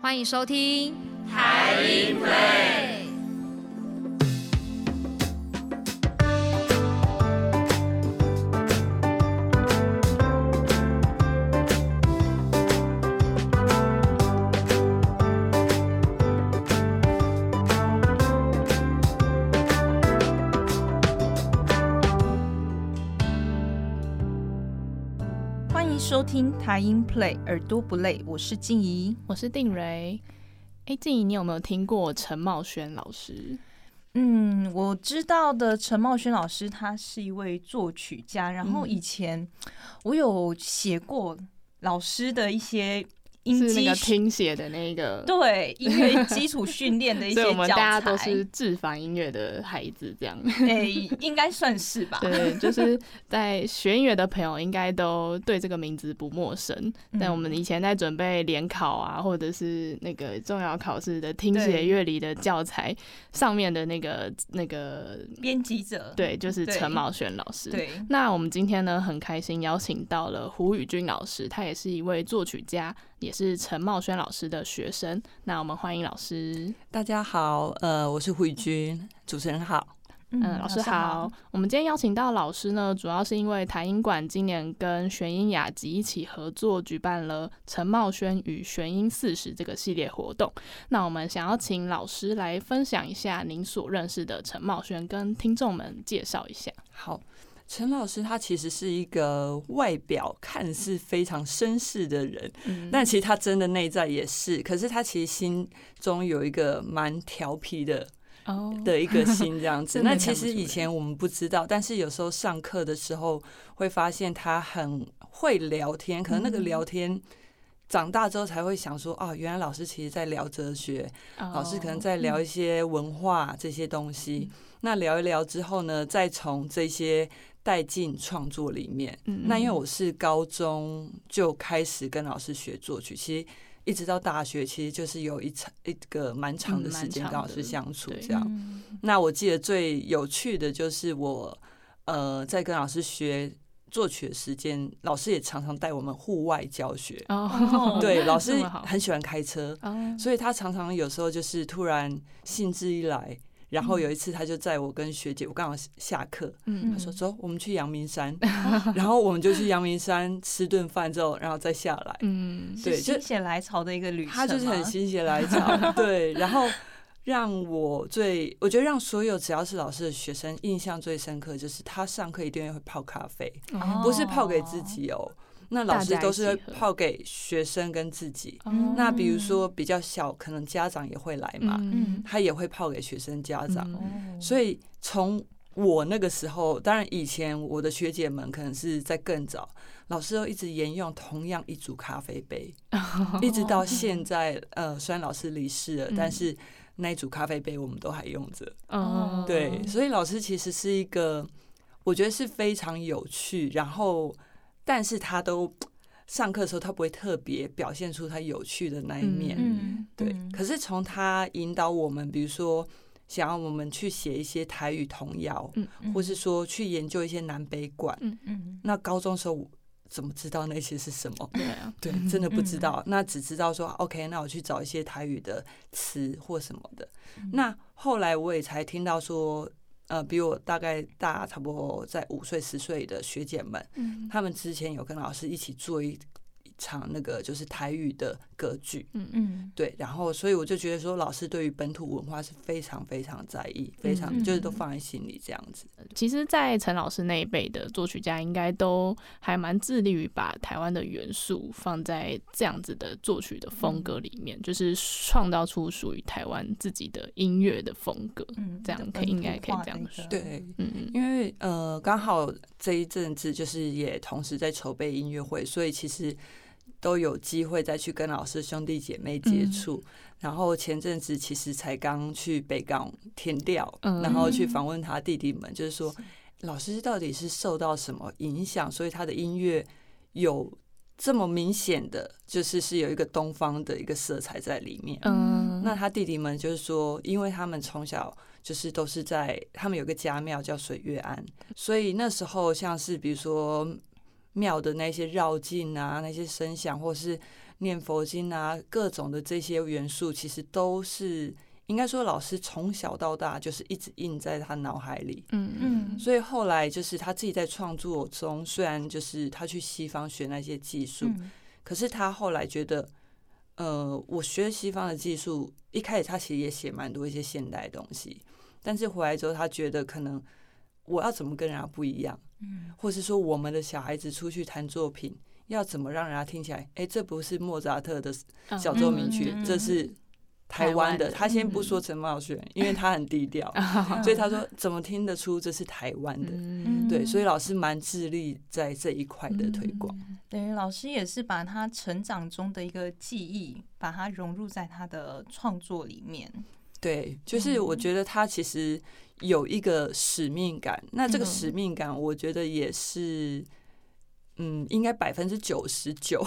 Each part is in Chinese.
欢迎收听台音美。听台音 Play，耳朵不累，我是静怡。我是定蕊。哎，静怡，你有没有听过陈茂轩老师？嗯，我知道的陈茂轩老师，他是一位作曲家。然后以前我有写过老师的一些音是那个听写的那个，对音乐基础训练的一些 教大家都材是制凡音乐的孩子，这样。哎，应该算是吧。对，就是在学音乐的朋友应该都对这个名字不陌生。嗯但我们以前在准备联考啊，或者是那个重要考试的听写乐理的教材上面的那个那个，编辑者，对，就是陈茂轩老师。对，那我们今天呢，很开心邀请到了胡宇君老师，他也是一位作曲家，也是陈茂轩老师的学生。那我们欢迎老师。大家好，呃，我是胡宇君，主持人好。嗯，老师好。。我们今天邀请到老师呢，主要是因为台音馆今年跟玄音雅集一起合作举办了陈茂轩与玄音四十这个系列活动。那我们想要请老师来分享一下您所认识的陈茂轩，跟听众们介绍一下。好，陈老师他其实是一个外表看似非常绅士的人，嗯但其实他真的内在也是。可是他其实心中有一个蛮调皮的哦，的一个心这样子。那其实以前我们不知道，但是有时候上课的时候会发现他很会聊天，可能那个嗯聊天。长大之后才会想说，哦，原来老师其实在聊哲学，老师可能在聊一些文化这些东西。那聊一聊之后呢，再从这些带进创作里面。嗯那因为我是高中就开始跟老师学作曲，其实一直到大学，其实就是有一长一个蛮长的时间跟老师相处这样。嗯那我记得最有趣的就是我呃在跟老师学作曲的时间，老师也常常带我们户外教学。哦，对，老师很喜欢开车，哦，所以他常常有时候就是突然兴致一来，然后有一次他就载我跟学姐，我刚好下课，嗯他说走，我们去阳明山，然后我们就去阳明山吃顿饭之后，然后再下来。嗯，对就心血来潮的一个旅程，他就是很 心血来潮，对，然后让我最，我觉得让所有只要是老师的学生印象最深刻，就是他上课一定会泡咖啡，哦不是泡给自己哦，那老师都是泡给学生跟自己。哦那比如说比较小，可能家长也会来嘛，嗯他也会泡给学生家长。所以从我那个时候，当然以前我的学姐们可能是在更早，老师都一直沿用同样一组咖啡杯，一直到现在。呃，虽然老师离世了，嗯但是那一组咖啡杯我们都还用着。哦，对，所以老师其实是一个，我觉得是非常有趣，然后但是他都上课的时候，他不会特别表现出他有趣的那一面。嗯，对，嗯可是从他引导我们，比如说想要我们去写一些台语童谣，嗯或是说去研究一些南北馆，嗯嗯那高中时候怎么知道那些是什么？对啊，对，真的不知道。那只知道说，OK，那我去找一些台语的词或什么的。那后来我也才听到说，呃，比我大概大差不多在五岁十岁的学姐们，嗯。他们之前有跟老师一起做一一场那个就是台语的歌剧。嗯嗯对，然后所以我就觉得说，老师对于本土文化是非常非常在意，非常嗯就是都放在心里这样子。其实，在陈老师那一辈的作曲家，应该都还蛮致力于把台湾的元素放在这样子的作曲的风格里面，就是创造出属于台湾自己的音乐的风格。嗯这样可以应该可以这样说对，嗯嗯因为呃，刚好这一阵子就是也同时在筹备音乐会，所以其实都有机会再去跟老师兄弟姐妹接触。然后前阵子其实才刚去北港填调，嗯。然后去访问他弟弟们，就是说老师到底是受到什么影响，所以他的音乐有这么明显的，就是是有一个东方的一个色彩在里面。嗯，那。他弟弟们就是说，因为他们从小就是都是在他们有个家庙叫水月庵，所以那时候像是比如说庙的那些绕境啊，那些声响，或是念佛经啊，各种的这些元素，其实都是应该说老师从小到大就是一直印在他脑海里。嗯嗯所以后来就是他自己在创作中，虽然就是他去西方学那些技术，嗯可是他后来觉得，呃，我学西方的技术，一开始他其实也写蛮多一些现代东西，但是回来之后，他觉得可能我要怎么跟人家不一样，嗯或是说我们的小孩子出去弹作品，要怎么让人家听起来，哎、这不是莫扎特的嗯小奏鸣曲，嗯嗯嗯这是台湾的。台湾的他先不说陈茂轩，因为他很低调，所以他说怎么听得出这是台湾的？嗯对，所以老师蛮致力在这一块的推广。等于老师也是把他成长中的一个记忆，把它融入在他的创作里面。对，就是我觉得他其实有一个使命感，那这个嗯使命感，我觉得也是，嗯，应该百分之九十九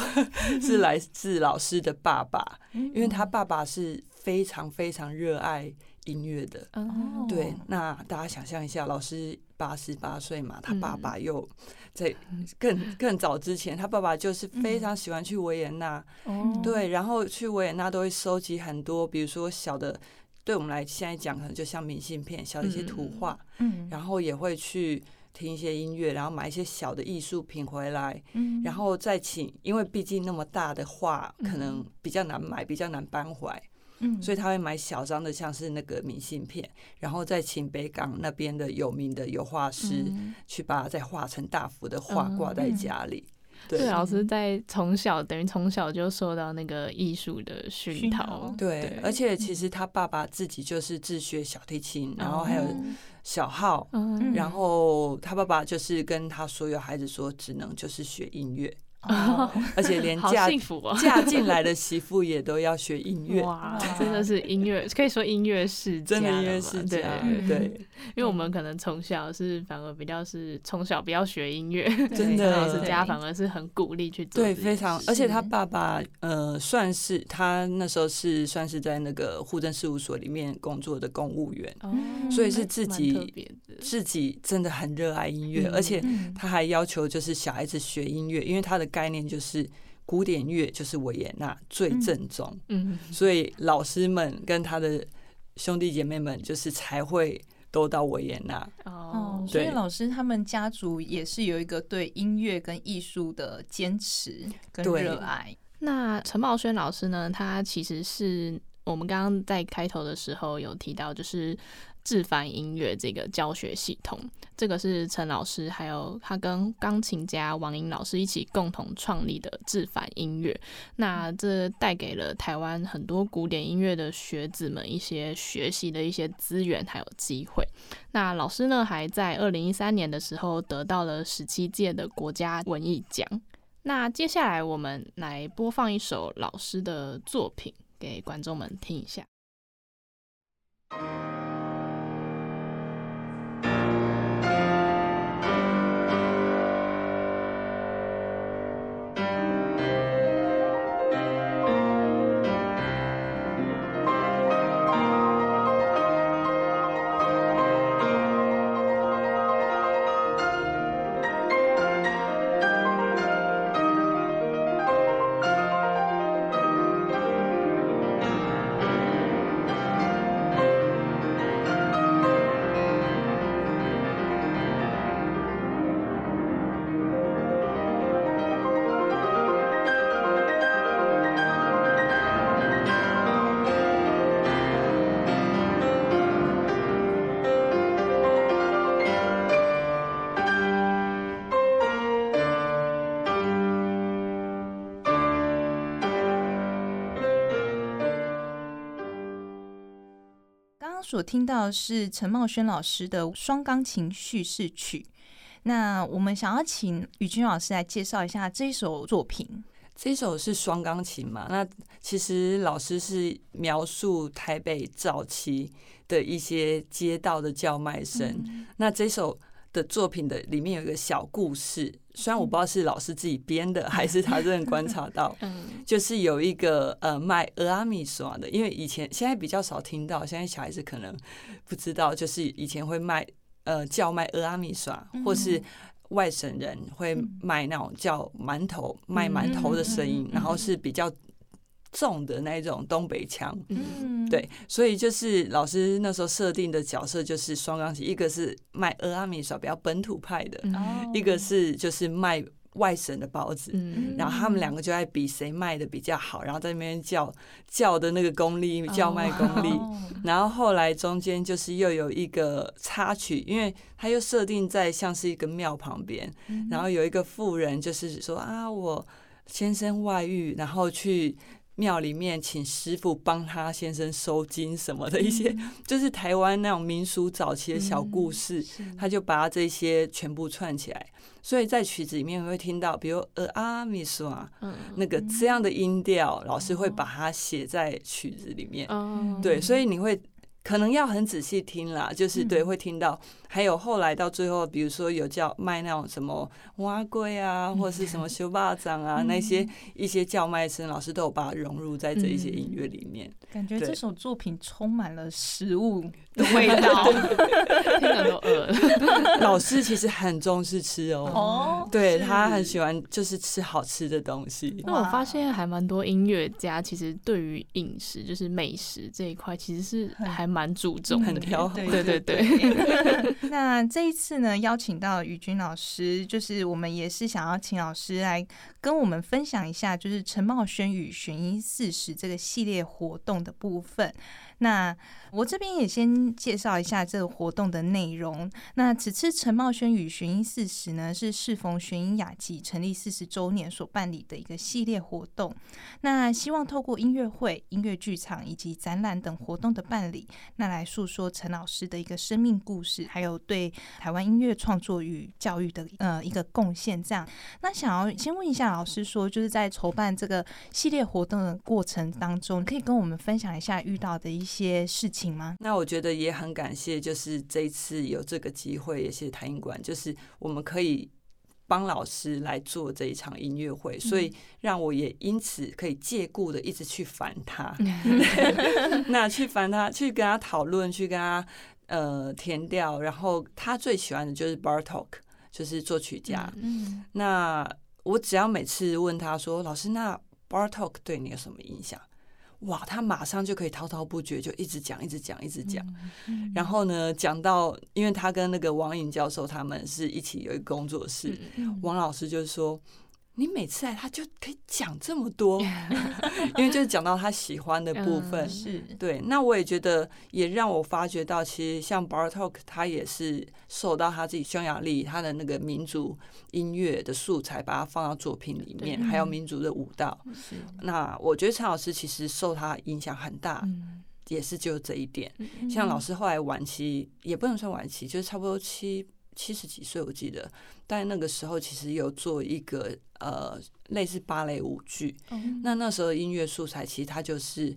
是来自老师的爸爸，因因为他爸爸是非常非常热爱音乐的。哦。对哦，那大家想象一下，老师八十八岁嘛，他爸嗯。爸又在更更早之前，他爸爸就是非常喜欢去维也纳，哦。对，然后去维也纳都会收集很多，比如说小的，对我们来现在讲可能就像明信片、小的一些图嗯画，嗯。然后也会去听一些音乐，然后买一些小的艺术品回来，嗯。然后再请，因为毕竟那么大的画可能嗯比较难买，比较难搬回来，嗯。所以他会买小张的，像是那个明信片，然后再请北港那边的有名的油画师嗯。去把它再画成大幅的画挂在嗯。家里。对，对。老师在从小等于从小就受到那个艺术的熏陶。对，而且其实他爸爸自己就是自学小提琴，然后还有嗯小号，嗯。然后他爸爸就是跟他所有孩子说，只能就是学音乐，哦而且连嫁。嫁进来的媳妇也都要学音乐，哇哇，真的是音乐，可以说音乐世家真的音乐世家，嗯对，因为我们可能从小是反而比较是从小不要学音乐，真的老师家反而是很鼓励去做对，非常，而且他爸爸呃，算是他那时候是算是在那个户政事务所里面工作的公务员，哦所以是自己自己真的很热爱音乐，嗯而且嗯。他还要求就是小孩子学音乐，因为他的概念就是古典乐就是维也纳最嗯正宗，嗯，所以老师们跟他的兄弟姐妹们就是才会都到维也纳。哦哦，，所以老师他们家族也是有一个对音乐跟艺术的坚持跟热爱。那陈茂轩老师呢？他其实是我们刚刚在开头的时候有提到，就是智凡音乐这个教学系统，这个是陈老师还有他跟钢琴家王莹老师一起共同创立的智凡音乐。那这带给了台湾很多古典音乐的学子们一些学习的一些资源还有机会。那老师呢，还在二零一三年的时候得到了十七届的国家文艺奖。那接下来我们来播放一首老师的作品给观众们听一下。所听到的是陈茂轩老师的双钢琴叙事曲。那我们想要请宇君老师来介绍一下这首作品。这首是双钢琴嘛？那其实老师是描述台北早期的一些街道的叫卖声。那这首的作品的里面有一个小故事，虽然我不知道是老师自己编的，还是他真的观察到，嗯就是有一个呃卖俄阿米耍的，因为以前现在比较少听到，现在小孩子可能不知道，就是以前会卖呃叫卖俄阿米耍，或是外省人会卖那种叫馒头卖馒头的声音，然后是比较重的那种东北腔。嗯，对，所以就是老师那时候设定的角色就是双钢琴，一个是卖俄阿米耍比较本土派的，哦一个是就是卖外省的包子。嗯然后他们两个就在比谁卖的比较好，然后在那边叫叫的那个功力，叫卖功力。哦然后后来中间就是又有一个插曲，因为他又设定在像是一个庙旁边，嗯然后有一个妇人就是说啊，我先生外遇，然后去庙里面请师傅帮他先生收金什么的一些，就是台湾那种民俗早期的小故事，他就把这些全部串起来。所以在曲子里面会听到，比如呃阿米索啊嗯。那个这样的音调，老师会把它写在曲子里面。哦。对，所以你会可能要很仔细听啦，就是对嗯。会听到，还有后来到最后，比如说有叫卖那种什么蛙龟啊，或者是什么修霸掌啊，那些一些叫卖声，老师都有把它融入在这一些音乐里面。对感觉这首作品充满了食物 的味道 听着都饿了。老师其实很重视吃哦。哦，对他很喜欢，就是吃好吃的东西。那我发现还蛮多音乐家其实对于饮食，就是美食这一块，其实是很还蛮注重的。很挑对对对。那这一次呢，邀请到宇君老师，就是我们也是想要请老师来跟我们分享一下，就是陈茂轩与寻音四十这个系列活动的部分。那我这边也先介绍一下这个活动的内容。那此次陈茂轩与玄音四十呢，是适逢玄音雅集成立四十周年所办理的一个系列活动。那希望透过音乐会、音乐剧场以及展览等活动的办理，那来诉说陈老师的一个生命故事，还有对台湾音乐创作与教育的呃一个贡献。这样，那想要先问一下老师说，就是在筹办这个系列活动的过程当中，可以跟我们分享一下遇到的一些些事情吗？那我觉得也很感谢，就是这一次有这个机会，也谢谢台音馆，就是我们可以帮老师来做这一场音乐会，所以让我也因此可以借故的一直去烦他，那去烦他，去跟他讨论，去跟他呃填调，然后他最喜欢的就是 Bartok，就是作曲家。嗯那我只要每次问他说：“老师，那 Bartok 对你有什么影响？”哇，他马上就可以滔滔不绝，就一直讲，一直讲，一直讲。嗯然后呢，讲到，因为他跟那个王颖教授他们是一起有一个工作室，嗯王老师就说：“你每次来，他就可以讲这么多，因为就是讲到他喜欢的部分。嗯是对，那我也觉得也让我发觉到，其实像 Bartok，他也是受到他自己匈牙利他的那个民族音乐的素材，把它放到作品里面，还有民族的舞蹈。是那我觉得陈老师其实受他影响很大，嗯也是就这一点。嗯像老师后来晚期也不能算晚期，就是差不多七七十几岁，我记得，但那个时候其实有做一个呃类似芭蕾舞剧。嗯。那那时候音乐素材其实它就是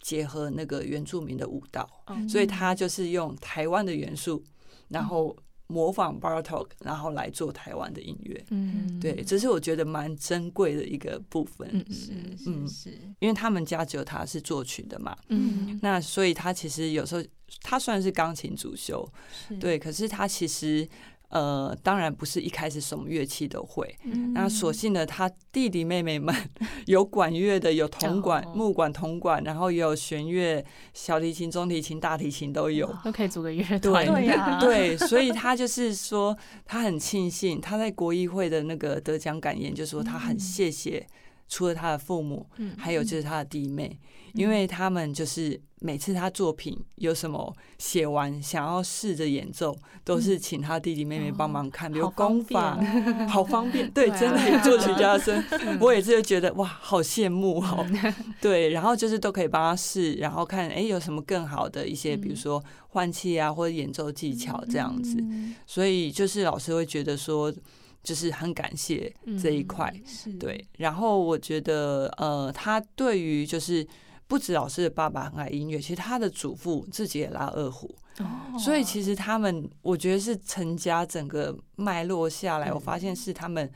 结合那个原住民的舞蹈，嗯。所以它就是用台湾的元素，然后模仿 Bartok，然后来做台湾的音乐。嗯。对，这是我觉得蛮珍贵的一个部分，嗯是嗯。是是。因为他们家只有他是作曲的嘛，嗯。那所以他其实有时候他算是钢琴主修，是。对，可是他其实呃，当然不是一开始什么乐器都会。嗯那所幸的，他弟弟妹妹们 有管乐的，有铜管、哦木管、铜管，然后也有弦乐、小提琴、中提琴、大提琴都有。都可以组个乐团。对所以他就是说，他很庆幸他在国艺会的那个得奖感言，就说他很谢谢谢，除了他的父母，嗯还有就是他的弟妹，因为他们就是每次他作品有什么写完想要试着演奏，都是请他弟弟妹妹帮忙看，比如功法，便 好方便。对，真的有作曲家的声，我也是觉得哇，好羡慕哦。对，然后就是都可以帮他试，然后看哎有什么更好的一些，比如嗯。说换气啊或者演奏技巧这样子。嗯。所以就是老师会觉得说，就是很感谢这一块。是对，然后我觉得，呃，他对于就是不止老师的爸爸很爱音乐，其实他的祖父自己也拉二胡，哦所以其实他们，我觉得是陈家整个脉络下来，嗯我发现是他们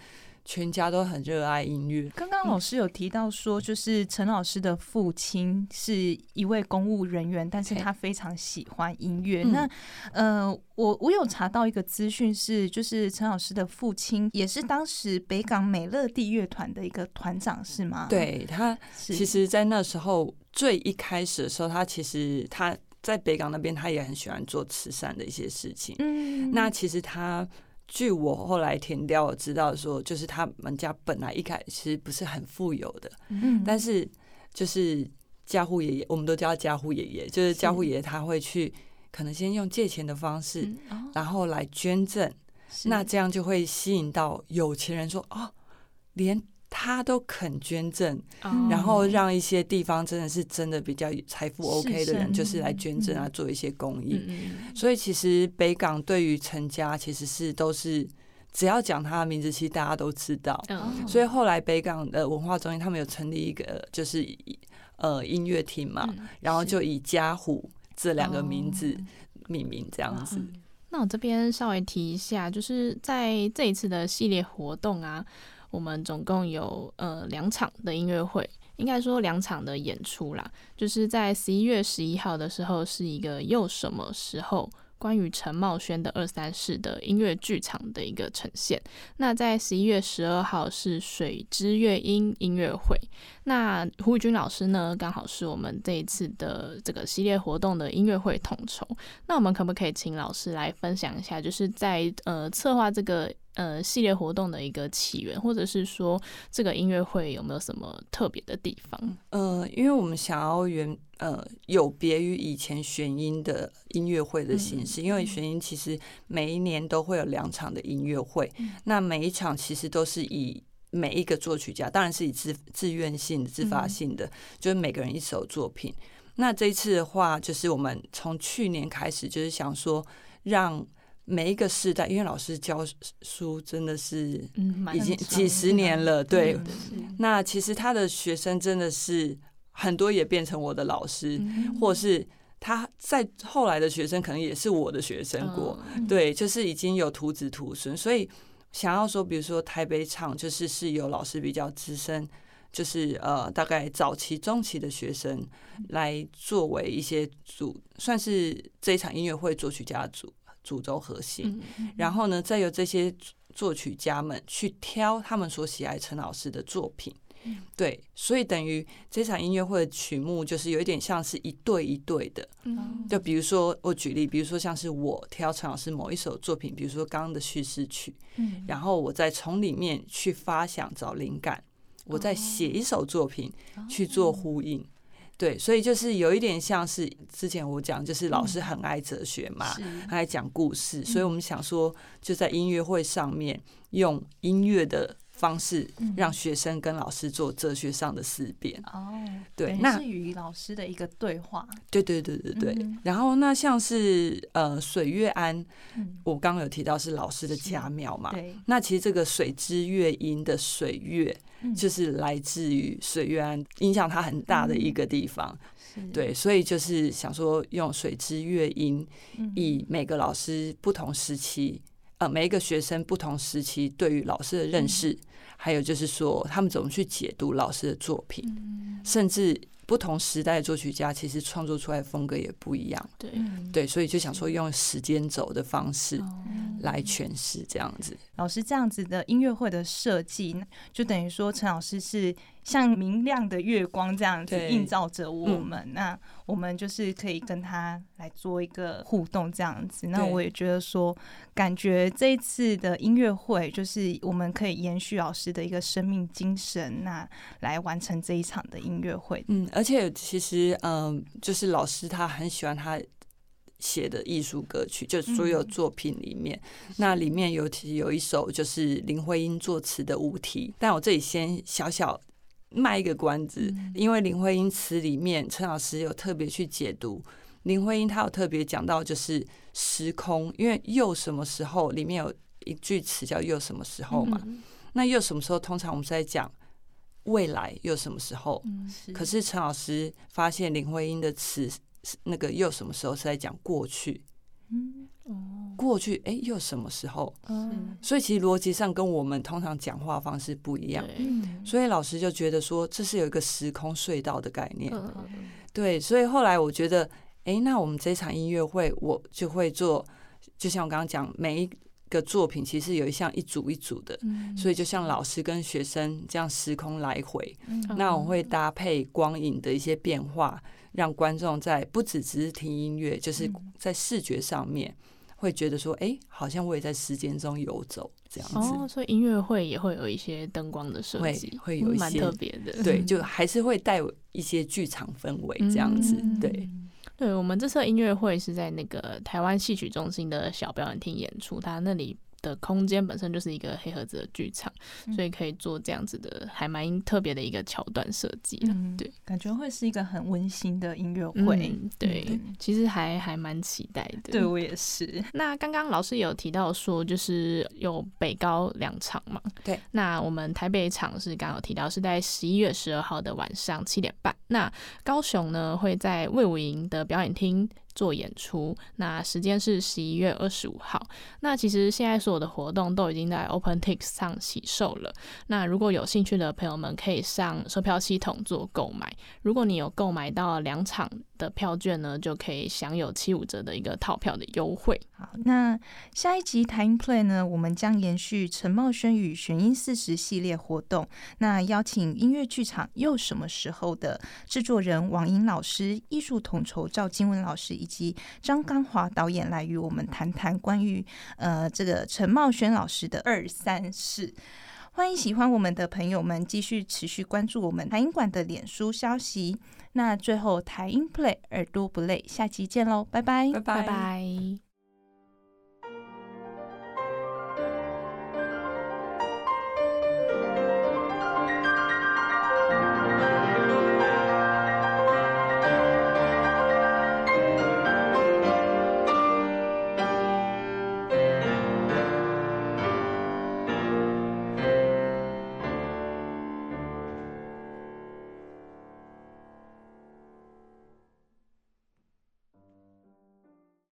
全家都很热爱音乐。刚刚老师有提到说，就是陈老师的父亲是一位公务人员，但是他非常喜欢音乐。嗯那呃，我我有查到一个资讯是，就是陈老师的父亲也是当时北港美乐蒂乐团的一个团长，是吗？，对他，其实，在那时候最一开始的时候，他其实他在北港那边，他也很喜欢做慈善的一些事情。嗯，那其实他，据我后来填掉，我知道说，就是他们家本来一开始不是很富有的，嗯。但是就是家户爷爷，我们都叫他家户爷爷，就是家户爷爷他会去，可能先用借钱的方式，然后来捐赠，那这样就会吸引到有钱人说，哦，连他都肯捐赠，哦。然后让一些地方真的是真的比较财富 OK 的人，就是来捐赠啊，嗯。做一些公益。所以其实北港对于陈家其实是都是只要讲他的名字，其实大家都知道。嗯所以后来北港的文化中心他们有成立一个就是呃音乐厅嘛，嗯然后就以家虎这两个名字哦。命名这样子。那我这边稍微提一下，就是在这一次的系列活动啊，我们总共有呃两场的音乐会，应该说两场的演出啦。就是在十一月十一号的时候，是一个又什么时候关于陈茂轩的二三事的音乐剧场的一个呈现。那在十一月十二号是水之乐音音乐会。那胡宇君老师呢，刚好是我们这一次的这个系列活动的音乐会统筹。那我们可不可以请老师来分享一下，就是在呃策划这个呃系列活动的一个起源，或者是说这个音乐会有没有什么特别的地方？呃，因为我们想要原呃有别于以前选音的音乐会的形式，因为选音其实每一年都会有两场的音乐会，那每一场其实都是以每一个作曲家，当然是以自自愿性的、自发性的，就是每个人一首作品。那这一次的话，就是我们从去年开始，就是想说让每一个世代，因为老师教书真的是已经几十年了，对，嗯那其实他的学生真的是很多也变成我的老师，嗯或是他在后来的学生可能也是我的学生过，嗯对，就是已经有徒子徒孙，所以想要说，比如说台北场就是是有老师比较资深。就是呃，大概早期、中期的学生来作为一些主，算是这一场音乐会作曲家主主轴核心。嗯然后呢，再由这些作曲家们去挑他们所喜爱陈老师的作品。对，所以等于这场音乐会的曲目就是有一点像是一对一对的。嗯。就比如说，我举例，比如说像是我挑陈老师某一首作品，比如说刚刚的叙事曲，嗯。然后我再从里面去发想找灵感，我再写一首作品去做呼应。对，所以就是有一点像是之前我讲，就是老师很爱哲学嘛，爱讲故事，所以我们想说，就在音乐会上面用音乐的方式，让学生跟老师做哲学上的思辨。哦，对那是与老师的一个对话，对对对对对。嗯。然后那像是呃水月庵，嗯，我刚刚有提到是老师的家庙嘛。对，那其实这个水之月音的水月，嗯。就是来自于水月庵，影响它很大的一个地方。是，对，所以就是想说用水之月音，嗯。以每个老师不同时期，呃，每一个学生不同时期对于老师的认识，嗯还有就是说他们怎么去解读老师的作品，嗯甚至不同时代的作曲家其实创作出来的风格也不一样。对，嗯对，所以就想说用时间轴的方式哦来诠释这样子。老师这样子的音乐会的设计，就等于说陈老师是像明亮的月光这样子映照着我们，那我们就是可以跟他来做一个互动这样子。那我也觉得说，感觉这一次的音乐会就是我们可以延续老师的一个生命精神，那来完成这一场的音乐会。嗯，而且其实，嗯、就是老师他很喜欢他写的艺术歌曲，就所有嗯。作品里面，那里面尤其有一首就是林徽因作词的《无题》，但我这里先小小卖一个关子，嗯因为林徽因词里面陈老师有特别去解读。林徽因她有特别讲到，就是时空，因为又什么时候里面有一句词叫又什么时候嘛，嗯那又什么时候通常我们是在讲未来又什么时候，嗯可是陈老师发现林徽因的词，那个又什么时候是在讲过去？嗯哦过去哎又什么时候？嗯，所以其实逻辑上跟我们通常讲话方式不一样。所以老师就觉得说，这是有一个时空隧道的概念。嗯对，所以后来我觉得，哎，那我们这场音乐会，我就会做，就像我刚刚讲，每一个作品其实有一项一组一组的，嗯所以就像老师跟学生这样时空来回，嗯那我会搭配光影的一些变化，让观众在不只只是听音乐，就是嗯在视觉上面会觉得说，哎，好像我也在时间中游走这样子。哦，所以音乐会也会有一些灯光的设会计，会有一些特别的。对，嗯 就还是会带一些剧场氛围这样子，嗯对。对，我们这次音乐会是在那个台湾戏曲中心的小表演厅演出，它那里的空间本身就是一个黑盒子的剧场，嗯所以可以做这样子的还蛮特别的一个桥段设计了嗯对，感觉会是一个很温馨的音乐会。嗯，对，嗯其实还还蛮期待的。对我也是。那刚刚老师有提到说，就是有北高两场嘛？对。那我们台北场是刚好提到是在十一月十二号的晚上七点半。那高雄呢会在魏武营的表演厅做演出，那时间是十一月二十五号。那其实现在所有的活动都已经在 OpenTix 上起售了。那如果有兴趣的朋友们，可以上售票系统做购买。如果你有购买到两场的票券呢，就可以享有七五折的一个套票的优惠。好，那下一集台音 Play 呢，我们将延续陈茂轩与玄音四十系列活动，那邀请音乐剧场又什么时候的制作人王英老师、艺术统筹赵金文老师以及张刚华导演来与我们谈谈关于呃这个陈茂轩老师的二三四。欢迎喜欢我们的朋友们继续持续关注我们台音馆的脸书消息。那最后台音 Play 耳朵不累，下期见喽，拜。拜，拜。拜拜